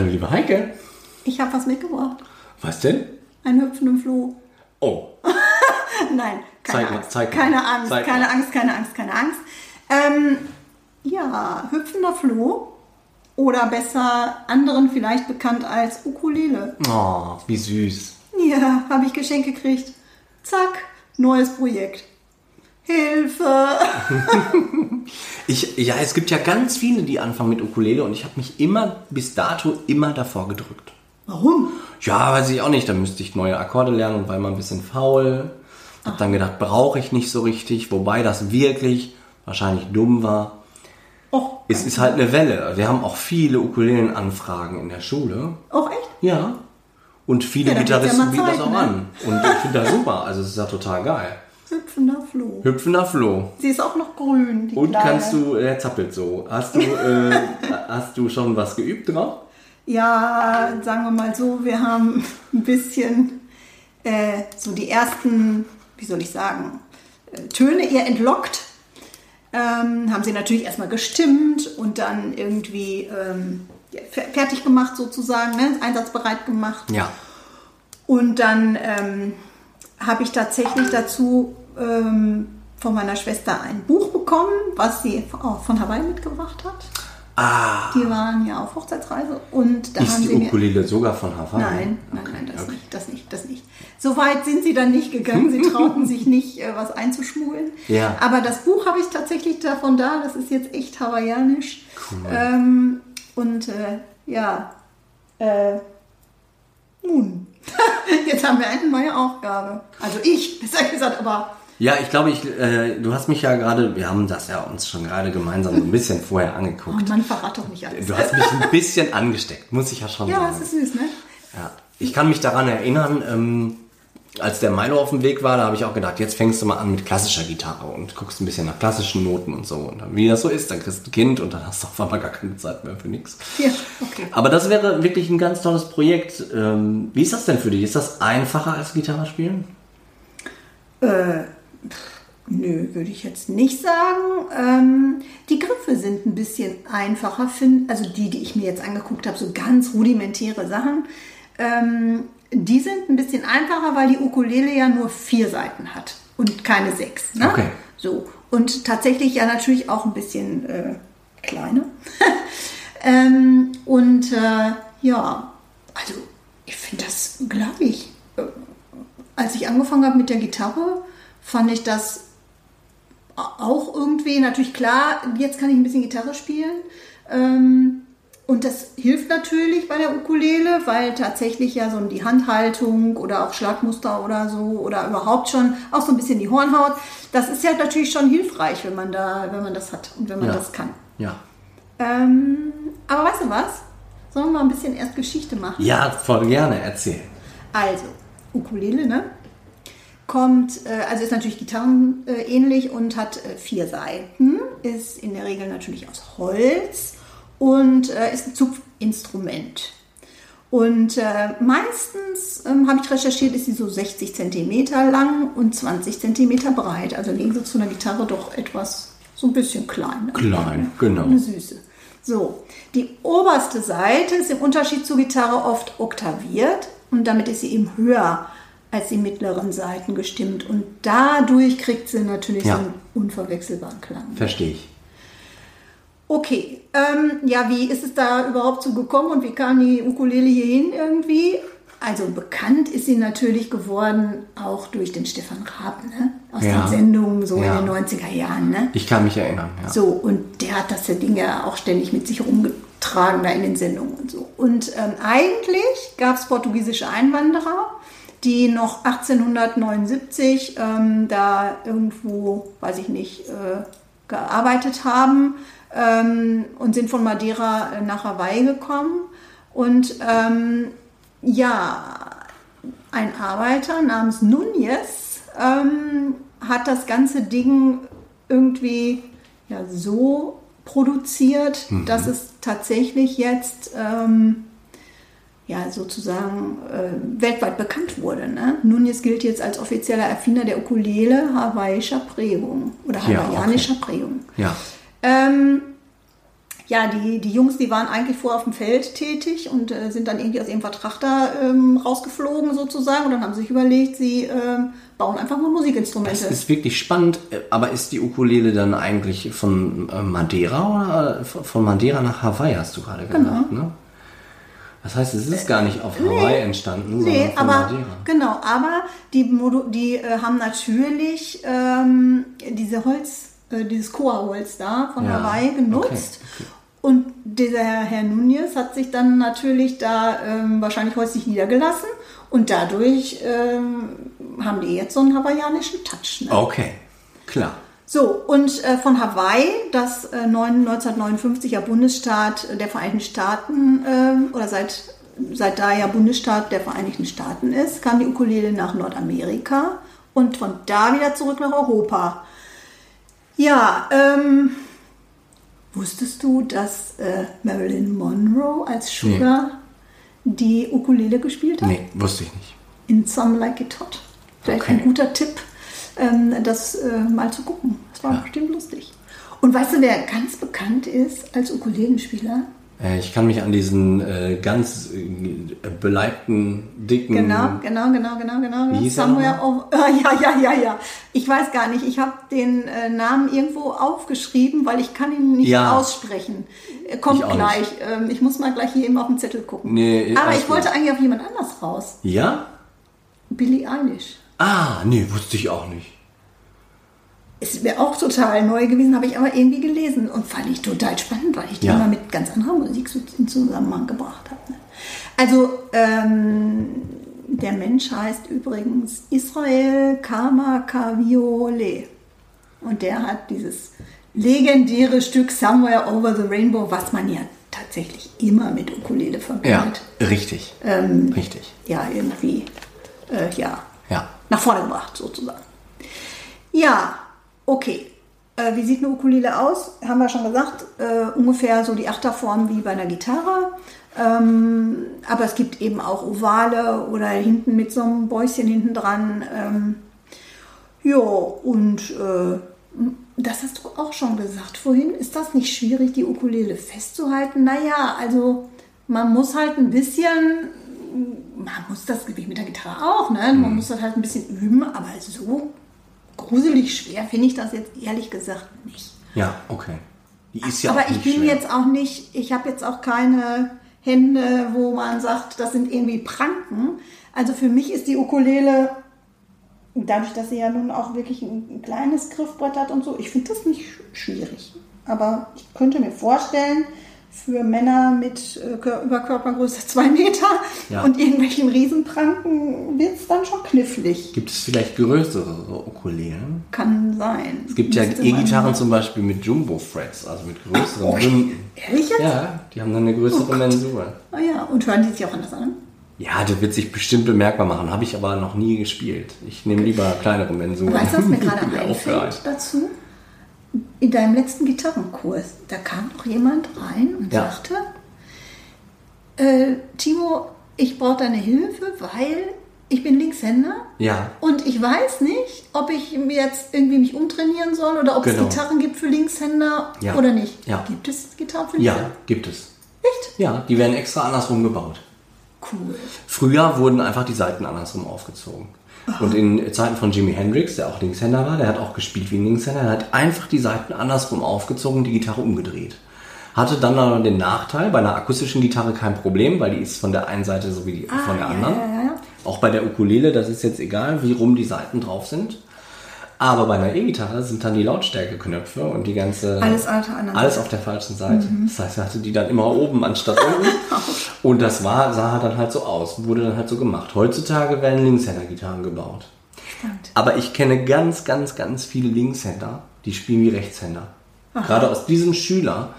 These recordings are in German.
Hallo, liebe Heike. ich habe was mitgebracht. Was denn? Ein hüpfenden Floh. Oh, Nein, keine Zeig mal, Angst. zeig mal. keine Angst, Zeig keine mal. Angst, keine Angst, keine Angst. Ähm, ja, hüpfender Floh oder besser anderen vielleicht bekannt als Ukulele. oh wie süß. Ja, habe ich Geschenk gekriegt. Zack, neues Projekt. Hilfe! Ich, ja, es gibt ja ganz viele, die anfangen mit Ukulele und ich habe mich immer, bis dato, immer davor gedrückt. Warum? Ja, weiß ich auch nicht. Da müsste ich neue Akkorde lernen und war immer ein bisschen faul. Hab dann gedacht, brauche ich nicht so richtig. Wobei das wirklich wahrscheinlich dumm war. Och, Es ist halt eine Welle. Wir haben auch viele Ukulelen-Anfragen in der Schule. auch echt? Ja. Und viele Ja, ja Gitarristen mal bieten das auch ne? an. Und ich finde das super. Also es ist ja total geil. Hüpfender Floh. Hüpfender Floh. Sie ist auch noch grün, die Und Kleine. kannst du, er zappelt so. Hast du, äh, hast du schon was geübt drauf? Ja, sagen wir mal so, wir haben ein bisschen äh, so die ersten, wie soll ich sagen, äh, Töne ihr entlockt. Ähm, haben sie natürlich erstmal gestimmt und dann irgendwie ähm, fertig gemacht sozusagen, ne? einsatzbereit gemacht. Ja. Und dann ähm, habe ich tatsächlich dazu ähm, von meiner Schwester ein Buch bekommen, was sie auch von Hawaii mitgebracht hat. Ah, Die waren ja auf Hochzeitsreise und da ist haben die sie mir Ukulele sogar von Hawaii? Nein, nein, Okay, nein, das okay. nicht, das nicht, das nicht. So weit sind sie dann nicht gegangen. Sie trauten sich nicht, äh, was einzuschmuggeln. Ja. Aber das Buch habe ich tatsächlich davon da. Das ist jetzt echt hawaiianisch. Ähm, und äh, ja, äh, nun. jetzt haben wir eine neue Aufgabe. Also ich, besser gesagt, aber Ja, ich glaube, ich, äh, du hast mich ja gerade, wir haben das ja uns schon gerade gemeinsam so ein bisschen vorher oh angeguckt. Mann, verrat doch nicht alles. Du hast mich ein bisschen angesteckt, muss ich ja schon ja, sagen. das ist süß, ne? Ja. Ich kann mich daran erinnern, ähm, als der Milo auf dem Weg war, da habe ich auch gedacht, jetzt fängst du mal an mit klassischer Gitarre und guckst ein bisschen nach klassischen Noten und so. Und dann, wie das so ist, dann kriegst du ein Kind und dann hast du auf einmal gar keine Zeit mehr für nichts. Ja, okay. Aber das wäre wirklich ein ganz tolles Projekt. Ähm, wie ist das denn für dich? Ist das einfacher als Gitarre spielen? Nö, würde ich jetzt nicht sagen. Ähm, die Griffe sind ein bisschen einfacher, find, also die, die ich mir jetzt angeguckt habe, so ganz rudimentäre Sachen. Ähm, die sind ein bisschen einfacher, weil die Ukulele ja nur vier Seiten hat und keine sechs. Ne? Okay. So. Und tatsächlich ja natürlich auch ein bisschen äh, kleiner. ähm, und äh, ja, also ich finde das gleich. Äh, Als ich angefangen habe mit der Gitarre, fand ich das auch irgendwie, natürlich klar, jetzt kann ich ein bisschen Gitarre spielen. Ähm, und das hilft natürlich bei der Ukulele, weil tatsächlich ja so die Handhaltung oder auch Schlagmuster oder so oder überhaupt schon auch so ein bisschen die Hornhaut, das ist ja natürlich schon hilfreich, wenn man da, wenn man das hat und wenn man Ja. das kann. Ja. Ähm, aber weißt du was? Sollen wir mal ein bisschen erst Geschichte machen? Ja, voll gerne, erzähl. Also, Ukulele, ne? Kommt, äh, also ist natürlich Gitarren äh, und hat äh, vier Seiten, ist in der Regel natürlich aus Holz und ist ein Zupfinstrument. Und meistens, ähm, habe ich recherchiert, ist sie so 60 cm lang und 20 cm breit. Also im Gegensatz zu einer Gitarre doch etwas, so ein bisschen klein. ne? Klein, genau. Eine Süße. So, die oberste Seite ist im Unterschied zur Gitarre oft oktaviert und damit ist sie eben höher als die mittleren Seiten gestimmt und dadurch kriegt sie natürlich Ja. so einen unverwechselbaren Klang. Verstehe ich. Okay, ähm, ja, wie ist es da überhaupt so gekommen und wie kam die Ukulele hier hin irgendwie? Also bekannt ist sie natürlich geworden auch durch den Stefan Raab, ne? Aus Ja. den Sendungen so Ja. in den 90er Jahren, ne? Ich kann mich erinnern, ja. So, und der hat das Ding ja auch ständig mit sich rumgetragen da in den Sendungen und so. Und ähm, eigentlich gab es portugiesische Einwanderer, die noch 1879 ähm, da irgendwo, weiß ich nicht, äh, gearbeitet haben ähm, und sind von Madeira nach Hawaii gekommen. Und ähm, ja, ein Arbeiter namens Nunez ähm, hat das ganze Ding irgendwie ja, so produziert, Mhm. dass es tatsächlich jetzt ähm, ja, sozusagen äh, weltweit bekannt wurde. Ne? Nunez gilt jetzt als offizieller Erfinder der Ukulele hawaiischer Prägung oder Ja, hawaiianischer Prägung. Ja. Ähm, ja, die, die Jungs, die waren eigentlich vorher auf dem Feld tätig und äh, sind dann irgendwie aus ihrem Vertrag da ähm, rausgeflogen sozusagen und dann haben sie sich überlegt, sie ähm, bauen einfach mal Das Musikinstrumente. ist wirklich spannend, aber ist die Ukulele dann eigentlich von äh, Madeira oder äh, von Madeira nach Hawaii, hast du gerade gesagt, ne? Das heißt, es ist gar nicht auf Hawaii entstanden, Nee, sondern von aber Madeira. genau, aber die, Modu- die äh, haben natürlich ähm, diese Holz, äh, dieses Koa-Holz da von Ja, Hawaii genutzt. okay, okay. Und dieser Herr Nunez hat sich dann natürlich da ähm, wahrscheinlich häuslich niedergelassen und dadurch ähm, haben die jetzt so einen hawaiianischen Touch. Ne? Okay, klar. So, und äh, von Hawaii, das äh, neun- 1959 ja Bundesstaat der Vereinigten Staaten ähm, oder seit, seit da ja Bundesstaat der Vereinigten Staaten ist, kam die Ukulele nach Nordamerika und von da wieder zurück nach Europa. Ja, ähm, wusstest du, dass äh, Marilyn Monroe als Sugar die Ukulele gespielt hat? Nee, wusste ich nicht. In Some Like It Hot. Vielleicht Okay. ein guter Tipp, das äh, mal zu gucken. Das war bestimmt lustig. Und weißt du, wer ganz bekannt ist als Ukulelenspieler? Äh, Ich kann mich an diesen äh, ganz äh, beleibten, dicken. Genau, genau, genau, genau, genau. Wie hieß er Somewhere over, ja, ja, ja, ja. Ich weiß gar nicht. Ich habe den äh, Namen irgendwo aufgeschrieben, weil ich kann ihn nicht Ja. aussprechen. Er kommt Ich gleich. Ähm, ich muss mal gleich hier eben auf den Zettel gucken. Nee, Aber ich wollte gut. eigentlich auf jemand anders raus. Ja? Billie Eilish. Ah, nee, wusste ich auch nicht. Ist mir auch total neu gewesen, habe ich aber irgendwie gelesen und fand ich total spannend, weil ich die Ja. immer mit ganz anderer Musik so in Zusammenhang gebracht habe. Ne? Also, ähm, der Mensch heißt übrigens Israel Kamakaviole. Und der hat dieses legendäre Stück Somewhere Over the Rainbow, was man ja tatsächlich immer mit Ukulele Ja, verbindet. richtig. Ähm, Richtig. ja, irgendwie, äh, ja, Ja. Nach vorne gebracht, sozusagen. Ja, okay. Äh, wie sieht eine Ukulele aus? Haben wir schon gesagt, äh, ungefähr so die Achterform wie bei einer Gitarre. Ähm, aber es gibt eben auch ovale oder hinten mit so einem Bäuschen hinten dran. Ähm, ja, und äh, das hast du auch schon gesagt vorhin. Ist das nicht schwierig, die Ukulele festzuhalten? Naja, also man muss halt ein bisschen, man muss das wie mit der Gitarre auch, ne? Man muss das halt ein bisschen üben, aber so gruselig schwer finde ich das jetzt ehrlich gesagt nicht. Ja, okay. Die ist ja aber ich bin schwer. jetzt auch nicht, ich habe jetzt auch keine Hände, wo man sagt, das sind irgendwie Pranken. Also für mich ist die Ukulele, dadurch, dass sie ja nun auch wirklich ein, ein kleines Griffbrett hat und so, ich finde das nicht sch- schwierig. Aber ich könnte mir vorstellen, für Männer mit äh, Kör- Überkörpergröße zwei Meter Ja. und irgendwelchen Riesenpranken wird es dann schon knifflig. Gibt es vielleicht größere Ukulelen? Kann sein. Es gibt ja Müsste E-Gitarren zum Beispiel mit Jumbo-Frets, also mit größeren Oh, Bünden. ehrlich jetzt? Ja, die haben dann eine größere Gott. Mensur. Ah ja, und hören die sich auch anders an? Ja, das wird sich bestimmt bemerkbar machen. Habe ich aber noch nie gespielt. Ich nehme lieber kleinere Mensuren. Weißt du, was mir gerade einfällt dazu? In deinem letzten Gitarrenkurs, da kam doch jemand rein und Ja. sagte, äh, Timo, ich brauche deine Hilfe, weil ich bin Linkshänder Ja, und ich weiß nicht, ob ich mir jetzt irgendwie mich umtrainieren soll oder ob Genau. es Gitarren gibt für Linkshänder Ja. oder nicht. Ja. Gibt es Gitarren für Linkshänder? ja, gibt es. Echt? Ja, die werden extra andersrum gebaut. Cool. Früher wurden einfach die Seiten andersrum aufgezogen. Und in Zeiten von Jimi Hendrix, der auch Linkshänder war, der hat auch gespielt wie ein Linkshänder, der hat einfach die Seiten andersrum aufgezogen, die Gitarre umgedreht. Hatte dann aber den Nachteil, bei einer akustischen Gitarre kein Problem, weil die ist von der einen Seite so wie die von der ja, anderen. ja, ja. Auch bei der Ukulele, das ist jetzt egal, wie rum die Seiten drauf sind. Aber bei einer E-Gitarre sind dann die Lautstärkeknöpfe und die ganze. Alles auf der anderen Alles auf der falschen Seite. Das heißt, er hatte die dann immer oben anstatt unten. und das war, sah dann halt so aus. Wurde dann halt so gemacht. Heutzutage werden Linkshänder-Gitarren gebaut. Spannend. Aber ich kenne ganz, ganz, ganz viele Linkshänder, die spielen wie Rechtshänder. Gerade aus diesem Schüler,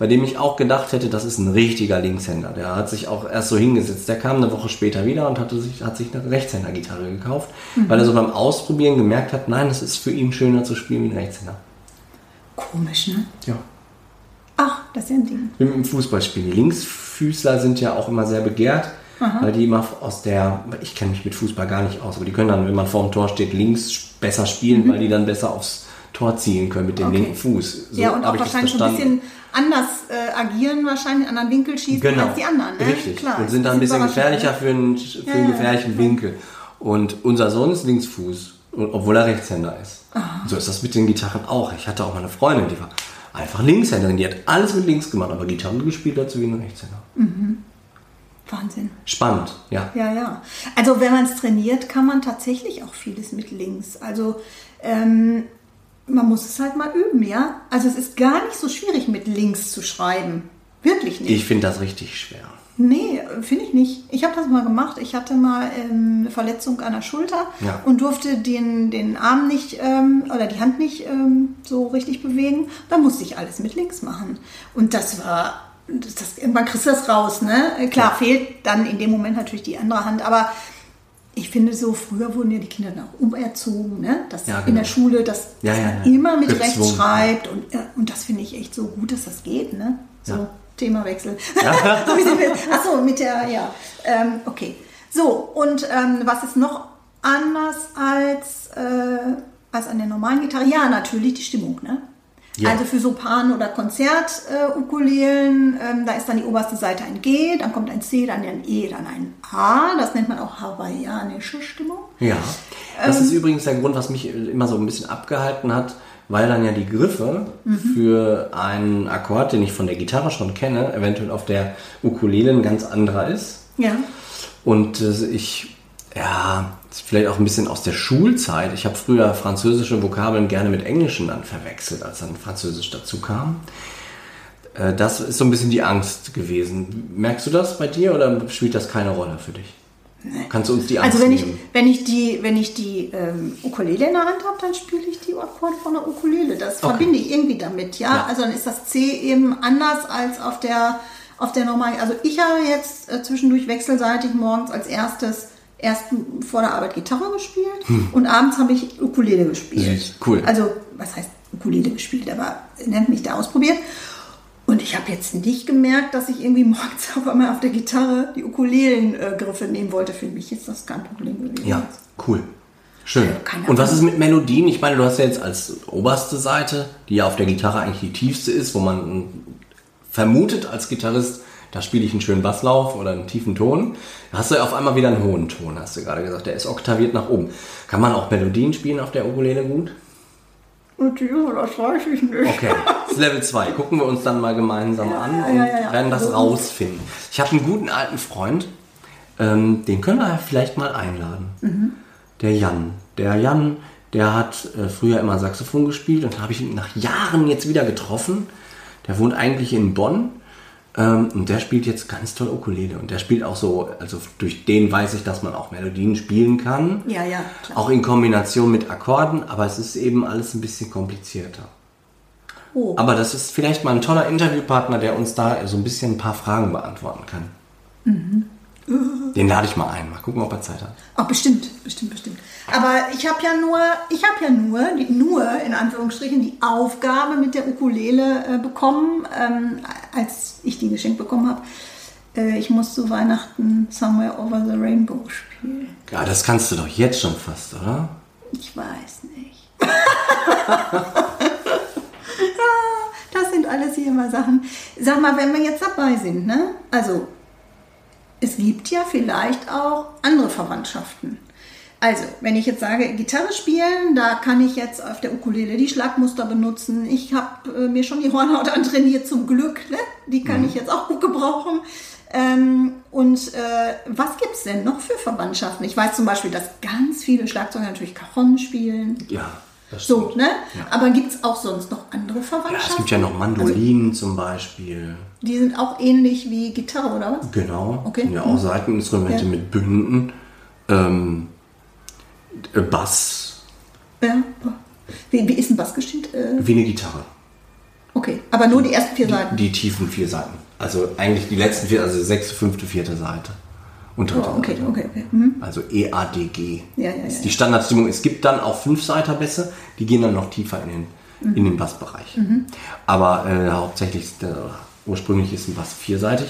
bei dem ich auch gedacht hätte, das ist ein richtiger Linkshänder. Der hat sich auch erst so hingesetzt. Der kam eine Woche später wieder und hatte sich, hat sich eine Rechtshänder-Gitarre gekauft, weil er so beim Ausprobieren gemerkt hat, nein, es ist für ihn schöner zu spielen wie ein Rechtshänder. Komisch, ne? Ja. Ach, das ist ja ein Ding. Im Fußballspiel. Die Linksfüßler sind ja auch immer sehr begehrt, weil die immer aus der, ich kenne mich mit Fußball gar nicht aus, aber die können dann, wenn man vor dem Tor steht, links besser spielen, weil die dann besser aufs Tor ziehen können mit dem Mhm. Okay. linken Fuß. So ja, und auch wahrscheinlich schon ein bisschen anders äh, agieren, wahrscheinlich einen anderen Winkel schießen Genau, als die anderen. Ne? richtig. Klar, und sind dann ein bisschen überraschend, gefährlicher für einen, für einen ja, gefährlichen Winkel. Und unser Sohn ist Linksfuß, obwohl er Rechtshänder ist. So ist das mit den Gitarren auch. Ich hatte auch mal eine Freundin, die war einfach Linkshänderin. Die hat alles mit links gemacht, aber Gitarre gespielt hat sie wie ein Rechtshänder. Wahnsinn. Spannend, ja. Ja, ja. Also wenn man es trainiert, kann man tatsächlich auch vieles mit links. Also ähm, man muss es halt mal üben, ja. Also es ist gar nicht so schwierig, mit links zu schreiben. Wirklich nicht. Ich finde das richtig schwer. Nee, finde ich nicht. Ich habe das mal gemacht. Ich hatte mal ähm, eine Verletzung an der Schulter Ja. und durfte den, den Arm nicht ähm, oder die Hand nicht ähm, so richtig bewegen. Da musste ich alles mit links machen. Und das war, das, das, irgendwann kriegst du das raus. Ne? Klar, fehlt dann in dem Moment natürlich die andere Hand, aber ich finde so, früher wurden ja die Kinder dann auch umerzogen, ne? dass Ja, in genau. der Schule, dass, Ja, dass ja, man ja. immer mit rechts Gezwungen, schreibt und, ja, und das finde ich echt so gut, dass das geht. Ne? So, Ja. Themawechsel. so sind wir. Achso, mit der, ja. Ähm, okay. So, und ähm, was ist noch anders als, äh, als an der normalen Gitarre? Ja, natürlich die Stimmung, ne? Ja. Also für Sopran- oder Konzert-Ukulelen, ähm, da ist dann die oberste Seite ein G, dann kommt ein C, dann ein E, dann ein A. Das nennt man auch hawaiianische Stimmung. Ja. Das Ähm. ist übrigens der Grund, was mich immer so ein bisschen abgehalten hat, weil dann ja die Griffe Mhm. für einen Akkord, den ich von der Gitarre schon kenne, eventuell auf der Ukulele ein ganz anderer ist. Ja. Und äh, ich, ja, vielleicht auch ein bisschen aus der Schulzeit. Ich habe früher französische Vokabeln gerne mit englischen dann verwechselt, als dann Französisch dazu kam. Äh, Das ist so ein bisschen die Angst gewesen. Merkst du das bei dir oder spielt das keine Rolle für dich? Kannst du uns die Angst Also wenn ich, nehmen? wenn ich die, wenn ich die ähm, Ukulele in der Hand habe, dann spiele ich die Akkorde von der Ukulele. Das verbinde ich irgendwie damit, ja? Ja. Also dann ist das C eben anders als auf der auf der normalen. Also ich habe jetzt äh, zwischendurch wechselseitig morgens als erstes erst vor der Arbeit Gitarre gespielt und abends habe ich Ukulele gespielt. Hm. Süß, cool. Also was heißt Ukulele gespielt, aber nennt mich da ausprobiert. Und ich habe jetzt nicht gemerkt, dass ich irgendwie morgens auf einmal auf der Gitarre die Ukulelengriffe nehmen wollte. Für mich ist das kein Problem gewesen. Ja, cool. Schön. keine Und was ist mit Melodien? Ich meine, du hast ja jetzt als oberste Seite, die ja auf der Gitarre eigentlich die tiefste ist, wo man vermutet als Gitarrist, da spiele ich einen schönen Basslauf oder einen tiefen Ton. Da hast du ja auf einmal wieder einen hohen Ton, hast du gerade gesagt. Der ist oktaviert nach oben. Kann man auch Melodien spielen auf der Ukulele gut? Ja, das weiß ich nicht. Okay, das ist Level 2. Gucken wir uns dann mal gemeinsam an und ja, ja, ja. werden das rausfinden. Ich habe einen guten alten Freund, ähm, den können wir ja vielleicht mal einladen. Mhm. Der Jan. Der Jan, der hat äh, früher immer Saxophon gespielt und habe ich ihn nach Jahren jetzt wieder getroffen. Der wohnt eigentlich in Bonn. Ähm, und der spielt jetzt ganz toll Ukulele. Und der spielt auch so, also durch den weiß ich, dass man auch Melodien spielen kann. Ja, ja, klar. Auch in Kombination mit Akkorden, aber es ist eben alles ein bisschen komplizierter. Oh. Aber das ist vielleicht mal ein toller Interviewpartner, der uns da so ein bisschen ein paar Fragen beantworten kann. Mhm. Den lade ich mal ein. Mal gucken, ob er Zeit hat. Ach, bestimmt, bestimmt, bestimmt. Aber ich habe ja nur, ich habe ja nur, die, nur in Anführungsstrichen, die Aufgabe mit der Ukulele äh, bekommen, ähm, als ich die geschenkt bekommen habe. Äh, ich muss zu Weihnachten Somewhere Over the Rainbow spielen. Ja, das kannst du doch jetzt schon fast, oder? Ich weiß nicht. Ah, das sind alles hier immer Sachen. Sag mal, wenn wir jetzt dabei sind, ne? Also, es gibt ja vielleicht auch andere Verwandtschaften. Also, wenn ich jetzt sage, Gitarre spielen, da kann ich jetzt auf der Ukulele die Schlagmuster benutzen. Ich habe äh, mir schon die Hornhaut antrainiert, zum Glück. Ne? Die kann ich jetzt auch gut gebrauchen. Ähm, und äh, was gibt es denn noch für Verwandtschaften? Ich weiß zum Beispiel, dass ganz viele Schlagzeuger natürlich Cajon spielen. Ja, das So, stimmt. ne? Ja. Aber gibt es auch sonst noch andere Ja, Verwandtschaften? es gibt ja noch Mandolinen zum Beispiel. Die sind auch ähnlich wie Gitarre, oder was? Genau. Okay. Sind ja auch Seiteninstrumente Ja. mit Bünden. Ähm, äh, Bass Ja. Wie, wie ist ein Bass gestimmt? Äh, wie eine Gitarre. Aber nur die ersten vier Seiten. Die tiefen vier Seiten. Also eigentlich die letzten vier, also sechste, fünfte, vierte Seite. Und dritte Oh, okay, Seite. okay, okay. Mhm. Also EADG. Ja, ja, ist ja, die ja. Standardstimmung. Es gibt dann auch Fünfseiterbässe, die gehen dann noch tiefer in den, Mhm. in den Bassbereich. Aber äh, hauptsächlich der, ursprünglich ist ein Bass vierseitig.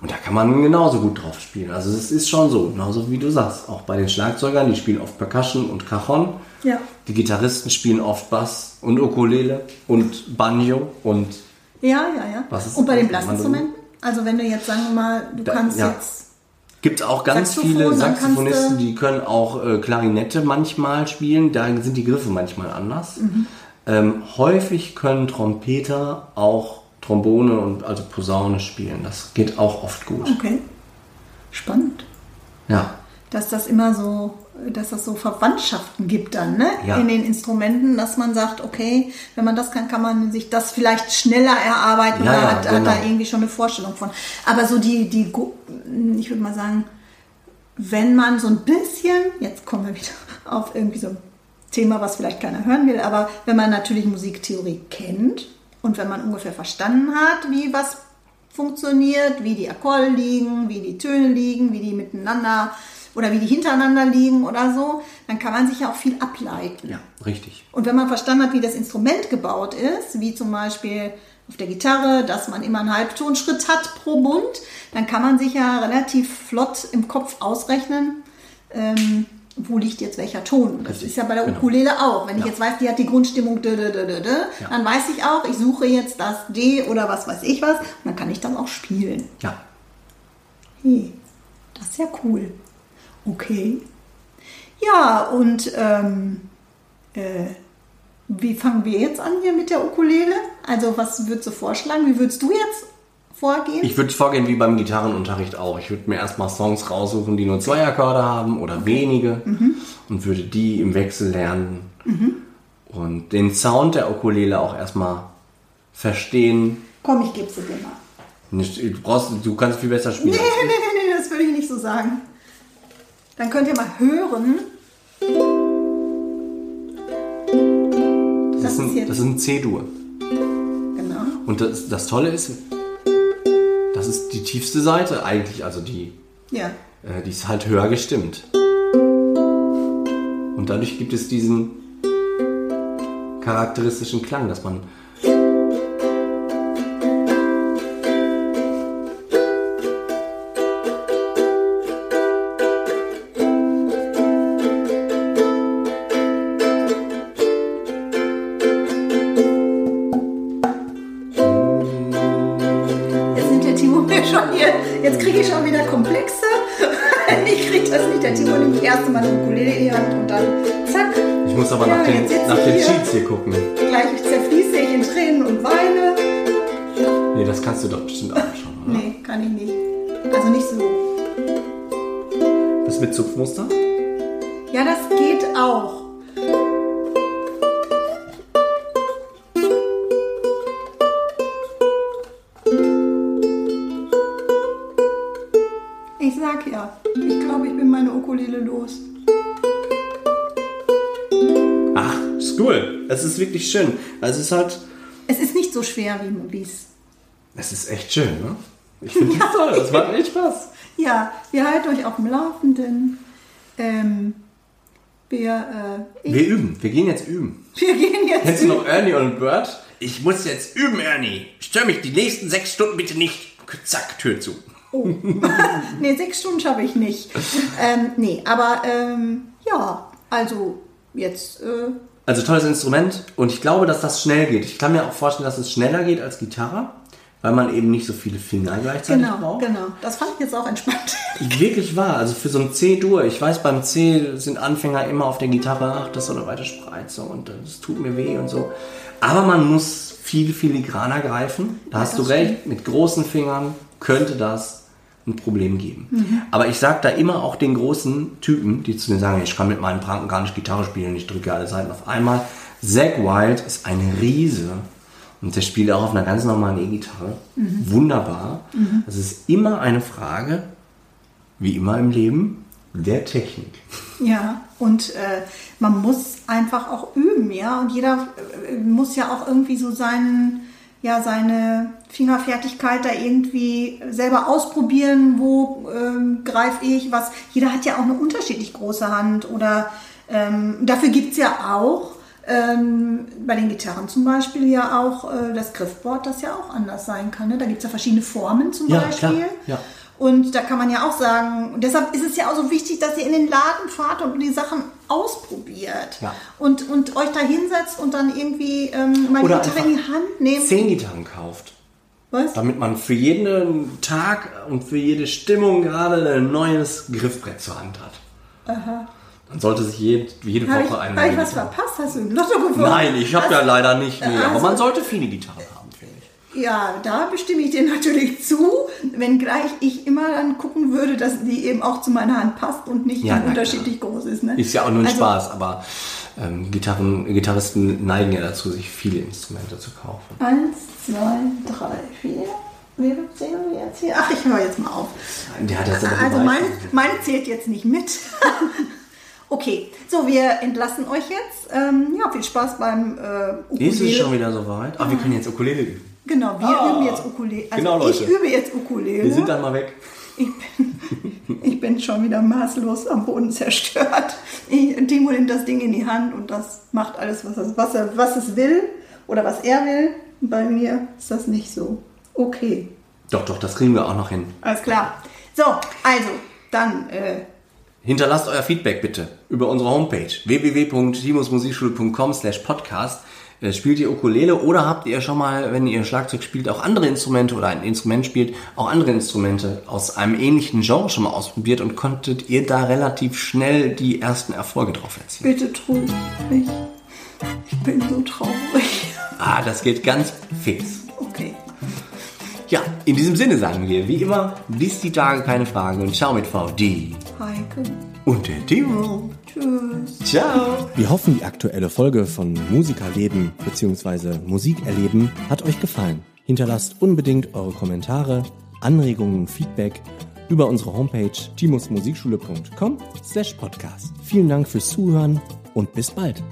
Und da kann man genauso gut drauf spielen. Also es ist schon so, genauso wie du sagst. Auch bei den Schlagzeugern, die spielen oft Percussion und Cajon. Ja. Die Gitarristen spielen oft Bass und Ukulele und Banjo und Ja, ja, ja. Was ist- Und bei den Blasinstrumenten? Also wenn du jetzt, sagen wir mal, du Da- kannst ja. jetzt... Gibt auch ganz Saxophon, viele Saxophonisten, die können auch äh, Klarinette manchmal spielen. Da sind die Griffe manchmal anders. Mhm. Ähm, häufig können Trompeter auch Trombone und also Posaune spielen. Das geht auch oft gut. Okay. Spannend. Ja, Dass das immer so, dass das so Verwandtschaften gibt dann, ne? Ja. In den Instrumenten, dass man sagt, okay, wenn man das kann, kann man sich das vielleicht schneller erarbeiten Ja, oder hat, hat genau. da irgendwie schon eine Vorstellung von. Aber so die, die, ich würde mal sagen, wenn man so ein bisschen, jetzt kommen wir wieder auf irgendwie so ein Thema, was vielleicht keiner hören will, aber wenn man natürlich Musiktheorie kennt und wenn man ungefähr verstanden hat, wie was funktioniert, wie die Akkorde liegen, wie die Töne liegen, wie die miteinander oder wie die hintereinander liegen oder so, dann kann man sich ja auch viel ableiten. ja, richtig. Und wenn man verstanden hat, wie das Instrument gebaut ist, wie zum Beispiel auf der Gitarre, dass man immer einen Halbtonschritt hat pro Bund, dann kann man sich ja relativ flott im Kopf ausrechnen, ähm, wo liegt jetzt welcher Ton. Das Richtig, ist ja bei der genau. Ukulele auch. Wenn ich Ja. jetzt weiß, die hat die Grundstimmung, dö, dö, dö, dö, dö, Ja. dann weiß ich auch, ich suche jetzt das D oder was weiß ich was, und dann kann ich das auch spielen. Ja. Hey, das ist ja cool. Okay. Ja, und ähm, äh, wie fangen wir jetzt an hier mit der Ukulele? Also was würdest du vorschlagen? Wie würdest du jetzt vorgehen? Ich würde vorgehen wie beim Gitarrenunterricht auch. Ich würde mir erstmal Songs raussuchen, die nur zwei Akkorde haben oder wenige Mhm. und würde die im Wechsel lernen. Und den Sound der Ukulele auch erstmal verstehen. Komm, ich gebe sie dir mal. Nicht, du, brauchst, du kannst viel besser spielen. Nee, nee, nee, nee, das würde ich nicht so sagen. Dann könnt ihr mal hören. Das, Das ist ein, jetzt- das ist ein C-Dur. Genau. Und das, das Tolle ist, das ist die tiefste Seite eigentlich, also die, Ja. äh, die ist halt höher gestimmt. Und dadurch gibt es diesen charakteristischen Klang, dass man ja, ich glaube, ich bin meine Ukulele los. Ach, ist cool. Es ist wirklich schön. Also es ist halt, Es ist nicht so schwer, wie es. es ist echt schön, ne? Ich finde das toll. Das macht echt Spaß. Ja, wir halten euch auf dem Laufenden. Ähm, wir, äh, Wir üben. Wir gehen jetzt üben. wir gehen jetzt. Kennst du noch Ernie und Bert? Ich muss jetzt üben, Ernie. Stör mich die nächsten sechs Stunden bitte nicht. Zack, Tür zu. Nee, sechs Stunden schaffe ich nicht. ähm, nee, aber ähm, ja, also jetzt. Äh, Also tolles Instrument und ich glaube, dass das schnell geht. Ich kann mir auch vorstellen, dass es schneller geht als Gitarre, weil man eben nicht so viele Finger gleichzeitig genau, braucht. genau. Das fand ich jetzt auch entspannt. Wirklich wahr. Also für so ein C-Dur, ich weiß, beim C sind Anfänger immer auf der Gitarre, ach, das ist so eine weite Spreize und das tut mir weh und so. Aber man muss viel filigraner greifen. Da hast du recht, mit großen Fingern könnte das ein Problem geben. Mhm. Aber ich sag da immer auch den großen Typen, die zu mir sagen, ich kann mit meinen Pranken gar nicht Gitarre spielen, ich drücke alle Seiten auf einmal. Zack Wild ist ein Riese und der spielt auch auf einer ganz normalen E-Gitarre. Mhm. Wunderbar. Es ist immer eine Frage, wie immer im Leben, der Technik. Ja, und äh, man muss einfach auch üben, ja. Und jeder äh, muss ja auch irgendwie so seinen, ja seine Fingerfertigkeit da irgendwie selber ausprobieren, wo ähm, greife ich, was. Jeder hat ja auch eine unterschiedlich große Hand oder ähm, dafür gibt's ja auch ähm, bei den Gitarren zum Beispiel ja auch äh, das Griffboard, das ja auch anders sein kann. Ne? Da gibt's ja verschiedene Formen zum Ja, Beispiel. klar, ja. Und da kann man ja auch sagen, und deshalb ist es ja auch so wichtig, dass ihr in den Laden fahrt und die Sachen ausprobiert. Ja. Und, und euch da hinsetzt und dann irgendwie ähm, mal Oder die Gitarre in die Hand nehmt. Zehn Gitarren kauft. Was? Damit man für jeden Tag und für jede Stimmung gerade ein neues Griffbrett zur Hand hat. Aha. Dann sollte sich jede, jede Habe ich, Woche eine hab ich was verpasst? Hast du ein Lotto gewonnen? Nein, ich habe ja leider nicht. Nee, aber Also- man sollte viele Gitarren. Ja, da bestimme ich dir natürlich zu, wenngleich ich immer dann gucken würde, dass die eben auch zu meiner Hand passt und nicht Ja, na unterschiedlich groß ist. Ne? Ist ja auch nur ein Also, Spaß, aber ähm, Gitarren, Gitarristen neigen ja dazu, sich viele Instrumente zu kaufen. Eins, zwei, drei, vier. Wie zählen wir jetzt hier? Ach, ich höre jetzt mal auf. Der hat das aber Also meine, meine zählt jetzt nicht mit. okay, so wir entlassen euch jetzt. Ähm, ja, viel Spaß beim äh, Ist es Ukulele. schon wieder soweit? Ah, wir können jetzt Ukulele üben. Genau, wir Ah. üben jetzt Ukulele. Also Genau, ich Leute. übe jetzt Ukulele. Wir sind dann mal weg. Ich bin, ich bin schon wieder maßlos am Boden zerstört. Ich, Timo nimmt das Ding in die Hand und das macht alles, was es, was, er, was es will oder was er will. Bei mir ist das nicht so. Okay, Doch, doch, das kriegen wir auch noch hin. alles klar. So, also, dann, äh, Hinterlasst euer Feedback bitte über unsere Homepage www.timusmusikschule.com slash podcast. Äh, Spielt ihr Ukulele oder habt ihr schon mal, wenn ihr Schlagzeug spielt, auch andere Instrumente oder ein Instrument spielt, auch andere Instrumente aus einem ähnlichen Genre schon mal ausprobiert und konntet ihr da relativ schnell die ersten Erfolge drauf erzielen? bitte tröst mich. Ich bin so traurig. Ah, das geht ganz fix. Okay. Ja, in diesem Sinne sagen wir, wie immer, bis die Tage keine Fragen und ciao mit VD Heike. und der Timo. Tschüss. Ciao. Wir hoffen, die aktuelle Folge von Musikerleben bzw. Musikerleben hat euch gefallen. Hinterlasst unbedingt eure Kommentare, Anregungen und Feedback über unsere Homepage timusmusikschule.com slash podcast. Vielen Dank fürs Zuhören und bis bald.